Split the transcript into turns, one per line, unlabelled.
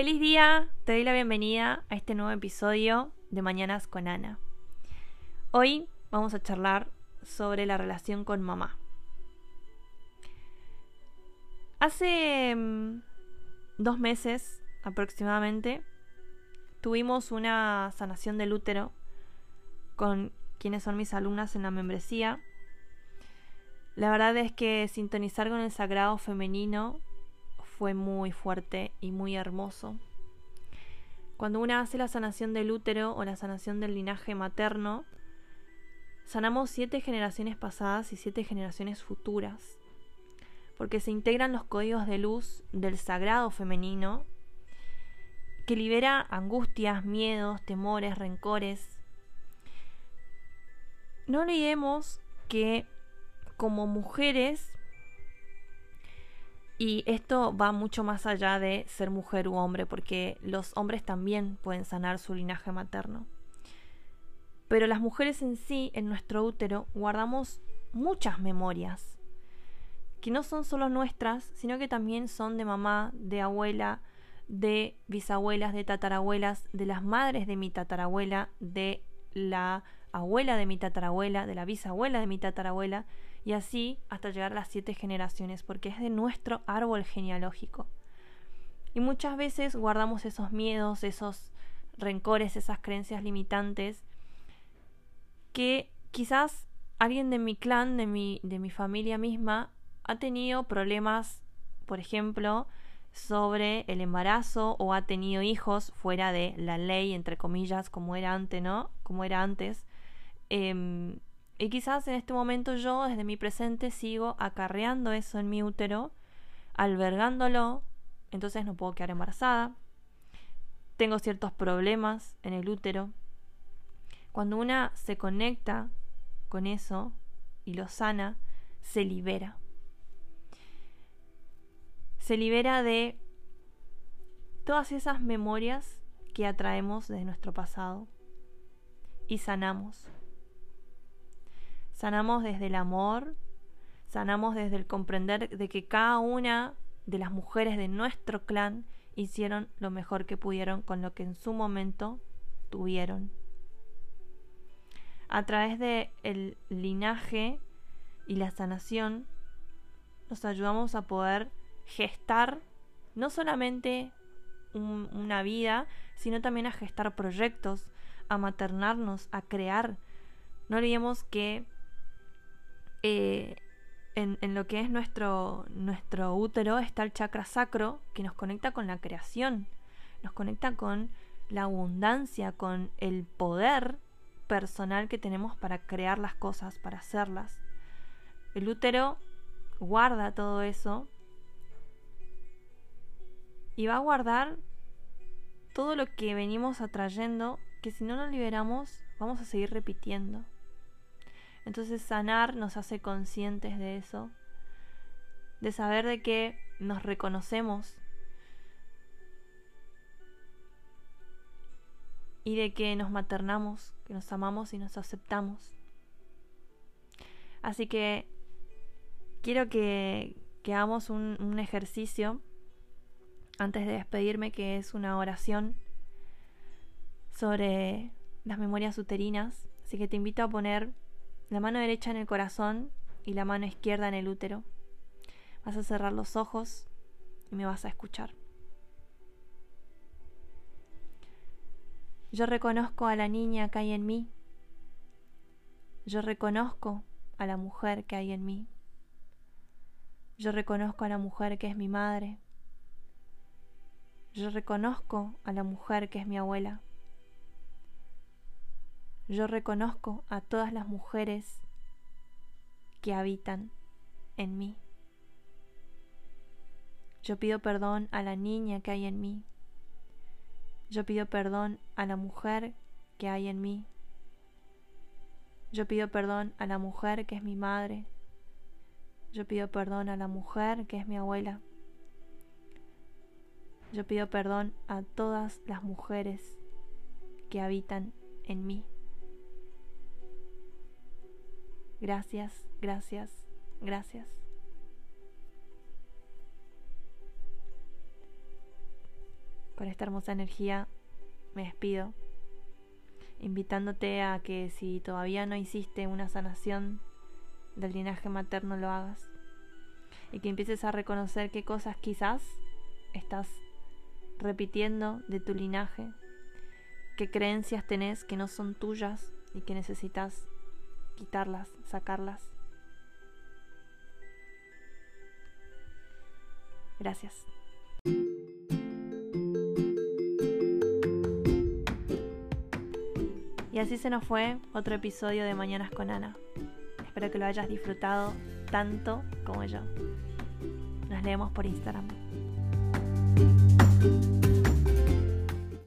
Feliz día, te doy la bienvenida a este nuevo episodio de Mañanas con Ana. Hoy vamos a charlar sobre la relación con mamá. Hace mm, dos meses aproximadamente tuvimos una sanación del útero con quienes son mis alumnas en la membresía. La verdad es que sintonizar con el sagrado femenino fue muy fuerte y muy hermoso. Cuando una hace la sanación del útero o la sanación del linaje materno, sanamos siete generaciones pasadas y siete generaciones futuras, porque se integran los códigos de luz del sagrado femenino que libera angustias, miedos, temores, rencores. No olvidemos que como mujeres y esto va mucho más allá de ser mujer u hombre, porque los hombres también pueden sanar su linaje materno. Pero las mujeres en sí, en nuestro útero, guardamos muchas memorias, que no son solo nuestras, sino que también son de mamá, de abuela, de bisabuelas, de tatarabuelas, de las madres de mi tatarabuela, de la abuela de mi tatarabuela, de la bisabuela de mi tatarabuela, y así hasta llegar a las siete generaciones, porque es de nuestro árbol genealógico. Y muchas veces guardamos esos miedos, esos rencores, esas creencias limitantes, que quizás alguien de mi clan, de mi, de mi familia misma, ha tenido problemas, por ejemplo, sobre el embarazo o ha tenido hijos fuera de la ley, entre comillas, como era antes, ¿no? Como era antes. Em, y quizás en este momento yo, desde mi presente, sigo acarreando eso en mi útero, albergándolo, entonces no puedo quedar embarazada. Tengo ciertos problemas en el útero. Cuando una se conecta con eso y lo sana, se libera. Se libera de todas esas memorias que atraemos de nuestro pasado y sanamos. Sanamos desde el amor, sanamos desde el comprender de que cada una de las mujeres de nuestro clan hicieron lo mejor que pudieron con lo que en su momento tuvieron. A través de el linaje y la sanación nos ayudamos a poder gestar no solamente una vida, sino también a gestar proyectos, a maternarnos, a crear. No olvidemos que eh, en, lo que es nuestro, nuestro útero está el chakra sacro que nos conecta con la creación, nos conecta con la abundancia, con el poder personal que tenemos para crear las cosas, para hacerlas. El útero guarda todo eso y va a guardar todo lo que venimos atrayendo, que si no lo liberamos vamos a seguir repitiendo. Entonces sanar nos hace conscientes de eso, de saber de que nos reconocemos y de que nos maternamos, que nos amamos y nos aceptamos. Así que quiero que, hagamos un, un ejercicio antes de despedirme, que es una oración sobre las memorias uterinas. Así que te invito a poner la mano derecha en el corazón y la mano izquierda en el útero. Vas a cerrar los ojos y me vas a escuchar. Yo reconozco a la niña que hay en mí. Yo reconozco a la mujer que hay en mí. Yo reconozco a la mujer que es mi madre. Yo reconozco a la mujer que es mi abuela. Yo reconozco a todas las mujeres que habitan en mí. Yo pido perdón a la niña que hay en mí. Yo pido perdón a la mujer que hay en mí. Yo pido perdón a la mujer que es mi madre. Yo pido perdón a la mujer que es mi abuela. Yo pido perdón a todas las mujeres que habitan en mí. Gracias, gracias, gracias. Con esta hermosa energía me despido, invitándote a que si todavía no hiciste una sanación del linaje materno lo hagas y que empieces a reconocer qué cosas quizás estás repitiendo de tu linaje, qué creencias tenés que no son tuyas y que necesitas quitarlas, sacarlas. Gracias. Y así se nos fue otro episodio de Mañanas con Ana. Espero que lo hayas disfrutado tanto como yo. Nos leemos por Instagram.